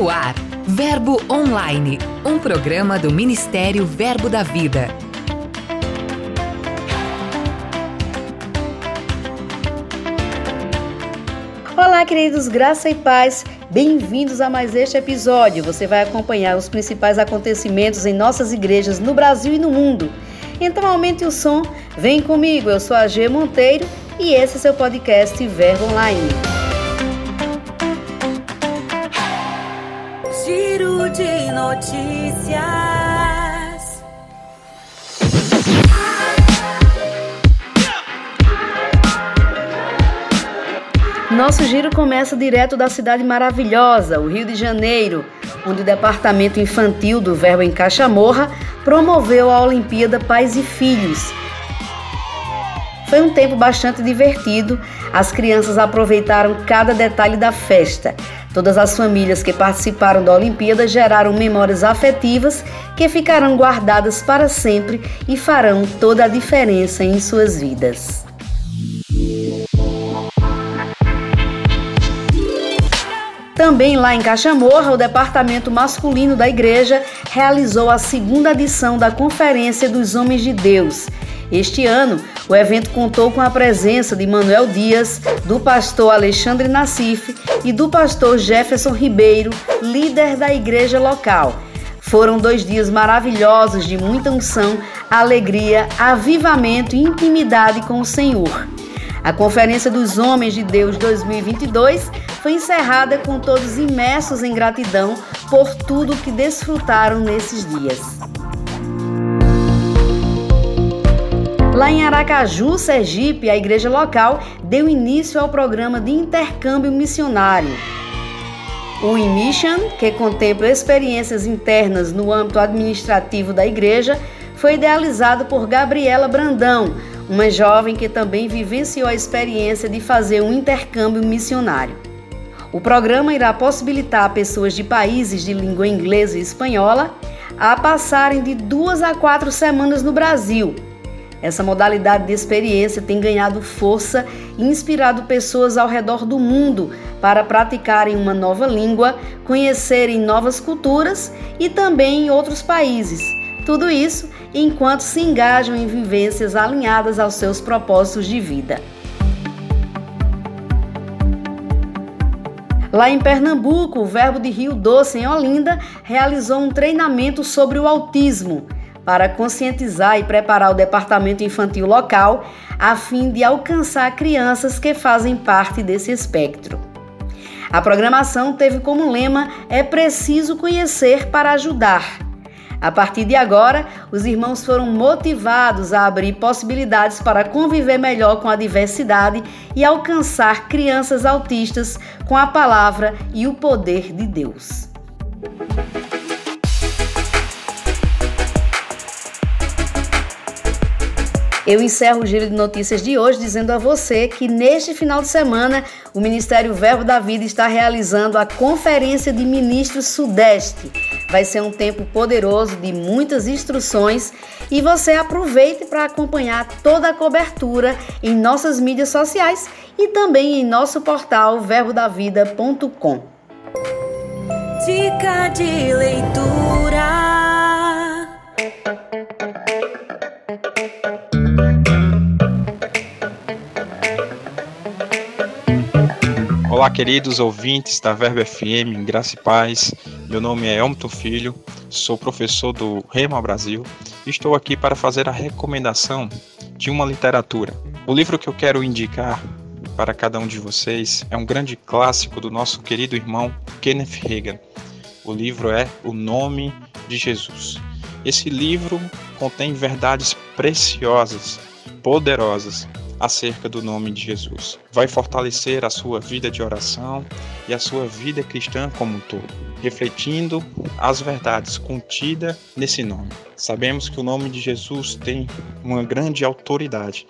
No ar, Verbo Online, um programa do Ministério Verbo da Vida. Olá, queridos, graça e paz. Bem-vindos a mais este episódio. Você vai acompanhar os principais acontecimentos em nossas igrejas no Brasil e no mundo. Então aumente o som, vem comigo. Eu sou a G Monteiro e esse é seu podcast Verbo Online. Notícias. Nosso giro começa direto da cidade maravilhosa, o Rio de Janeiro, onde o Departamento Infantil do Verbo em Caixa Morra promoveu a Olimpíada Pais e Filhos. Foi um tempo bastante divertido, as crianças aproveitaram cada detalhe da festa Todas as famílias que participaram da Olimpíada geraram memórias afetivas que ficarão guardadas para sempre e farão toda a diferença em suas vidas. Também lá em Cachamorra, o departamento masculino da igreja realizou a segunda edição da Conferência dos Homens de Deus. Este ano, o evento contou com a presença de Manuel Dias, do pastor Alexandre Nassif e do pastor Jefferson Ribeiro, líder da igreja local. Foram dois dias maravilhosos de muita unção, alegria, avivamento e intimidade com o Senhor. A Conferência dos Homens de Deus 2022 foi encerrada com todos imersos em gratidão por tudo que desfrutaram nesses dias. Lá em Aracaju, Sergipe, a igreja local deu início ao programa de intercâmbio missionário. O IMISSION, que contempla experiências internas no âmbito administrativo da igreja, foi idealizado por Gabriela Brandão, uma jovem que também vivenciou a experiência de fazer um intercâmbio missionário. O programa irá possibilitar pessoas de países de língua inglesa e espanhola a passarem de duas a quatro semanas no Brasil essa modalidade de experiência tem ganhado força e inspirado pessoas ao redor do mundo para praticarem uma nova língua, conhecerem novas culturas e também em outros países. Tudo isso enquanto se engajam em vivências alinhadas aos seus propósitos de vida. Lá em Pernambuco, o Verbo de Rio Doce, em Olinda, realizou um treinamento sobre o autismo para conscientizar e preparar o departamento infantil local a fim de alcançar crianças que fazem parte desse espectro. A programação teve como lema É preciso conhecer para ajudar. A partir de agora, os irmãos foram motivados a abrir possibilidades para conviver melhor com a diversidade e alcançar crianças autistas com a palavra e o poder de Deus. Eu encerro o giro de notícias de hoje dizendo a você que neste final de semana o Ministério Verbo da Vida está realizando a Conferência de Ministros Sudeste. Vai ser um tempo poderoso de muitas instruções e você aproveite para acompanhar toda a cobertura em nossas mídias sociais e também em nosso portal verbodavida.com. Dica de leitura. Olá, queridos ouvintes da Verbo FM, graça e paz. Meu nome é Elton Filho, sou professor do Rema Brasil e estou aqui para fazer a recomendação de uma literatura. O livro que eu quero indicar para cada um de vocês é um grande clássico do nosso querido irmão Kenneth Reagan. O livro é O Nome de Jesus. Esse livro contém verdades preciosas, poderosas acerca do nome de Jesus. Vai fortalecer a sua vida de oração e a sua vida cristã como um todo, refletindo as verdades contidas nesse nome. Sabemos que o nome de Jesus tem uma grande autoridade.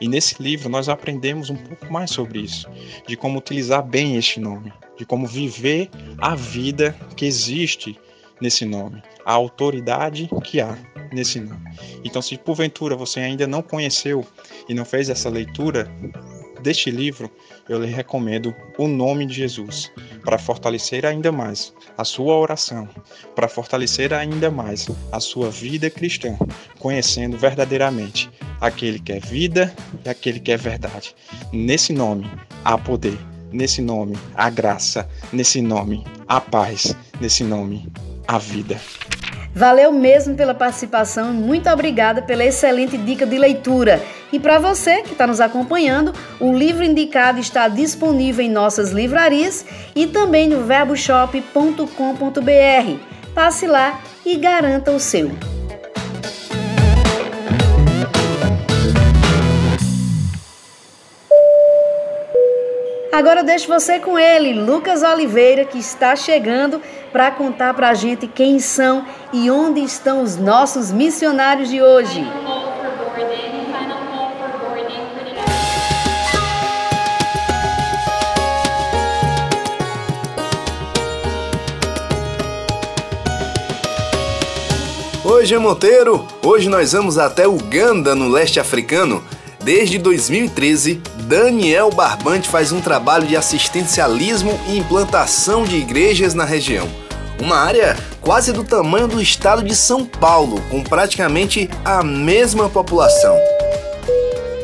E nesse livro nós aprendemos um pouco mais sobre isso, de como utilizar bem este nome, de como viver a vida que existe nesse nome, a autoridade que há nesse nome. Então, se porventura você ainda não conheceu e não fez essa leitura deste livro, eu lhe recomendo o nome de Jesus, para fortalecer ainda mais a sua oração, para fortalecer ainda mais a sua vida cristã, conhecendo verdadeiramente aquele que é vida e aquele que é verdade. Nesse nome há poder, nesse nome há graça, nesse nome há paz, nesse nome há vida. Valeu mesmo pela participação muito obrigada pela excelente dica de leitura. E para você que está nos acompanhando, o livro indicado está disponível em nossas livrarias e também no verboshop.com.br. Passe lá e garanta o seu. Agora eu deixo você com ele, Lucas Oliveira, que está chegando para contar para a gente quem são e onde estão os nossos missionários de hoje. Hoje é Monteiro, hoje nós vamos até Uganda, no leste africano. Desde 2013, Daniel Barbante faz um trabalho de assistencialismo e implantação de igrejas na região. Uma área quase do tamanho do estado de São Paulo, com praticamente a mesma população.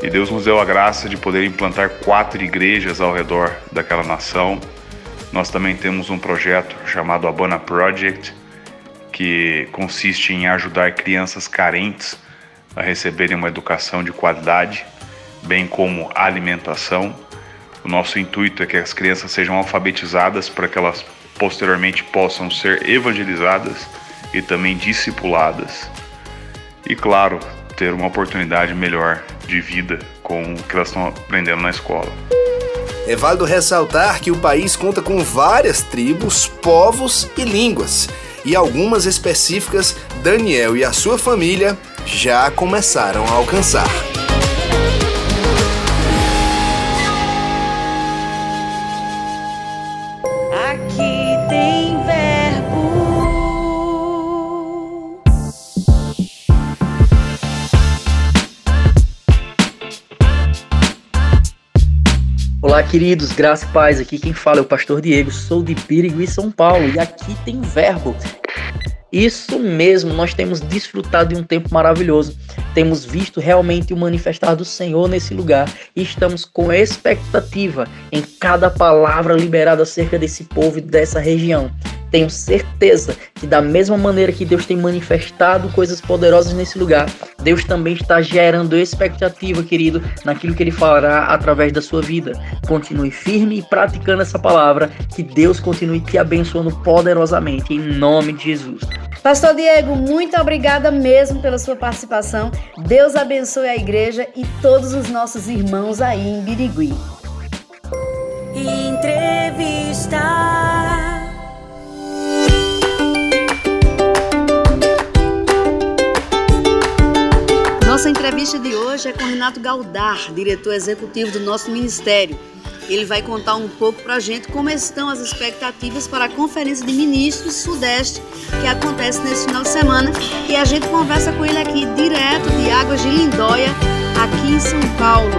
E Deus nos deu a graça de poder implantar quatro igrejas ao redor daquela nação. Nós também temos um projeto chamado Abana Project, que consiste em ajudar crianças carentes a receberem uma educação de qualidade, bem como alimentação. O nosso intuito é que as crianças sejam alfabetizadas para que elas posteriormente possam ser evangelizadas e também discipuladas. E claro, ter uma oportunidade melhor de vida com o que elas estão aprendendo na escola. É válido ressaltar que o país conta com várias tribos, povos e línguas, e algumas específicas Daniel e a sua família já começaram a alcançar. Olá, queridos, graça e paz. Aqui quem fala é o pastor Diego, sou de Pirigui, São Paulo, e aqui tem verbo. Isso mesmo, nós temos desfrutado de um tempo maravilhoso. Temos visto realmente o manifestar do Senhor nesse lugar e estamos com expectativa em cada palavra liberada acerca desse povo e dessa região. Tenho certeza que, da mesma maneira que Deus tem manifestado coisas poderosas nesse lugar, Deus também está gerando expectativa, querido, naquilo que Ele fará através da sua vida. Continue firme e praticando essa palavra, que Deus continue te abençoando poderosamente, em nome de Jesus. Pastor Diego, muito obrigada mesmo pela sua participação. Deus abençoe a igreja e todos os nossos irmãos aí em Birigui. Entrevista. Nossa entrevista de hoje é com Renato Galdar, diretor executivo do nosso ministério. Ele vai contar um pouco para a gente como estão as expectativas para a Conferência de Ministros Sudeste que acontece nesse final de semana. E a gente conversa com ele aqui direto de Águas de Lindóia, aqui em São Paulo.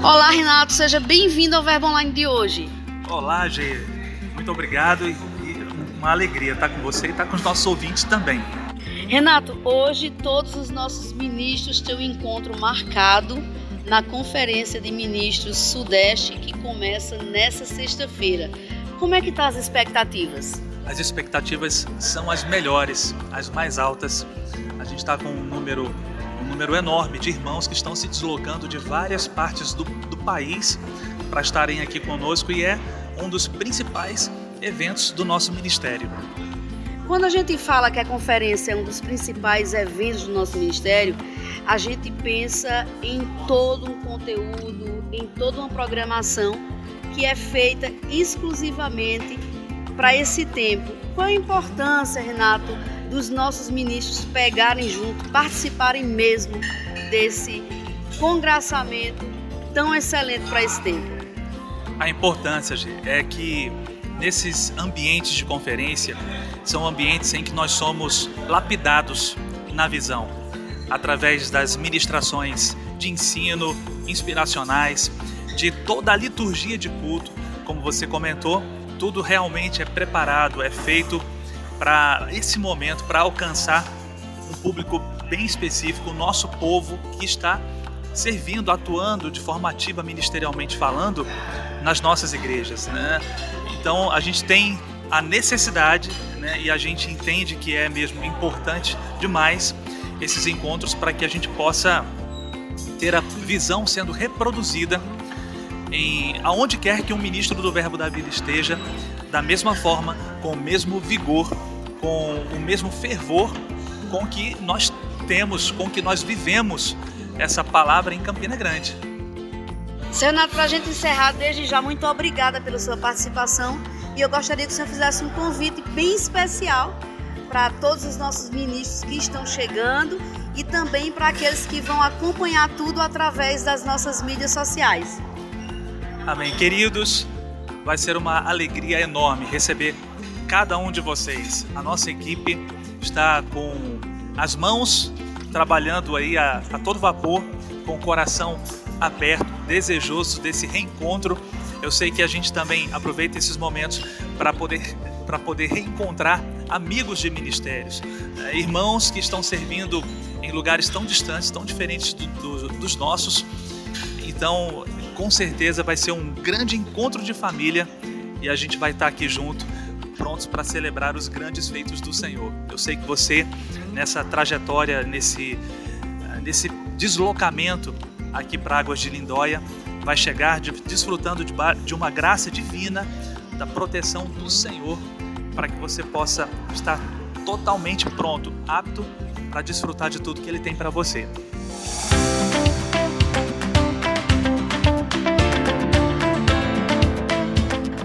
Olá, Renato, seja bem-vindo ao Verbo Online de hoje. Olá, Gê. Muito obrigado e uma alegria estar com você e estar com os nossos ouvintes também. Renato, hoje todos os nossos ministros têm um encontro marcado na Conferência de Ministros Sudeste que começa nessa sexta-feira. Como é que estão tá as expectativas? As expectativas são as melhores, as mais altas. A gente está com um número, um número enorme de irmãos que estão se deslocando de várias partes do, do país para estarem aqui conosco e é um dos principais eventos do nosso ministério. Quando a gente fala que a conferência é um dos principais eventos do nosso ministério, a gente pensa em todo um conteúdo, em toda uma programação que é feita exclusivamente para esse tempo. Qual a importância, Renato, dos nossos ministros pegarem junto, participarem mesmo desse congraçamento tão excelente para esse tempo? A importância é que nesses ambientes de conferência são ambientes em que nós somos lapidados na visão. através das ministrações de ensino, inspiracionais, de toda a liturgia de culto, como você comentou, tudo realmente é preparado, é feito para esse momento, para alcançar um público bem específico, o nosso povo que está servindo, atuando de forma ativa ministerialmente falando nas nossas igrejas, né? Então a gente tem a necessidade, né, e a gente entende que é mesmo importante demais esses encontros para que a gente possa ter a visão sendo reproduzida em aonde quer que um ministro do Verbo da Vida esteja, da mesma forma, com o mesmo vigor, com o mesmo fervor com que nós temos, com que nós vivemos essa palavra em Campina Grande. Renato, para a gente encerrar, desde já, muito obrigada pela sua participação e eu gostaria que o senhor fizesse um convite bem especial para todos os nossos ministros que estão chegando e também para aqueles que vão acompanhar tudo através das nossas mídias sociais. Amém. Queridos, vai ser uma alegria enorme receber cada um de vocês. A nossa equipe está com as mãos trabalhando aí a, a todo vapor, com o coração aberto, desejoso desse reencontro. Eu sei que a gente também aproveita esses momentos para poder para poder reencontrar amigos de ministérios, né? irmãos que estão servindo em lugares tão distantes, tão diferentes do, do, dos nossos. Então, com certeza vai ser um grande encontro de família e a gente vai estar aqui junto, prontos para celebrar os grandes feitos do Senhor. Eu sei que você, nessa trajetória, nesse, nesse deslocamento aqui para Águas de Lindóia, vai chegar de, desfrutando de, de uma graça divina, da proteção do Senhor, para que você possa estar totalmente pronto, apto para desfrutar de tudo que Ele tem para você.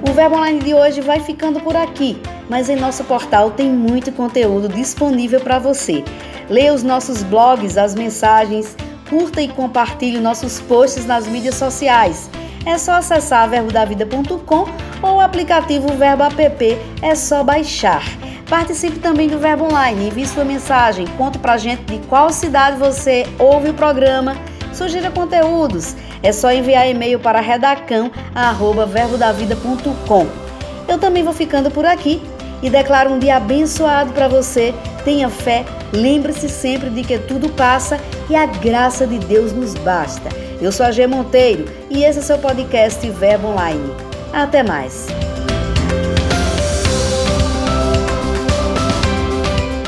O Verbo Online de hoje vai ficando por aqui, mas em nosso portal tem muito conteúdo disponível para você. Leia os nossos blogs, as mensagens, curta e compartilhe nossos posts nas mídias sociais. É só acessar verbodavida.com ou o aplicativo Verbo App, é só baixar. Participe também do Verbo Online, envie sua mensagem, conte pra gente de qual cidade você ouve o programa, sugira conteúdos. É só enviar e-mail para redacão@verbodavida.com. Eu também vou ficando por aqui e declaro um dia abençoado para você. Tenha fé, lembre-se sempre de que tudo passa e a graça de Deus nos basta. Eu sou a G Monteiro e esse é seu podcast Verbo Online. Até mais.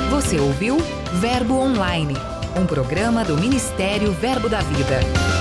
Você ouviu Verbo Online, um programa do Ministério Verbo da Vida.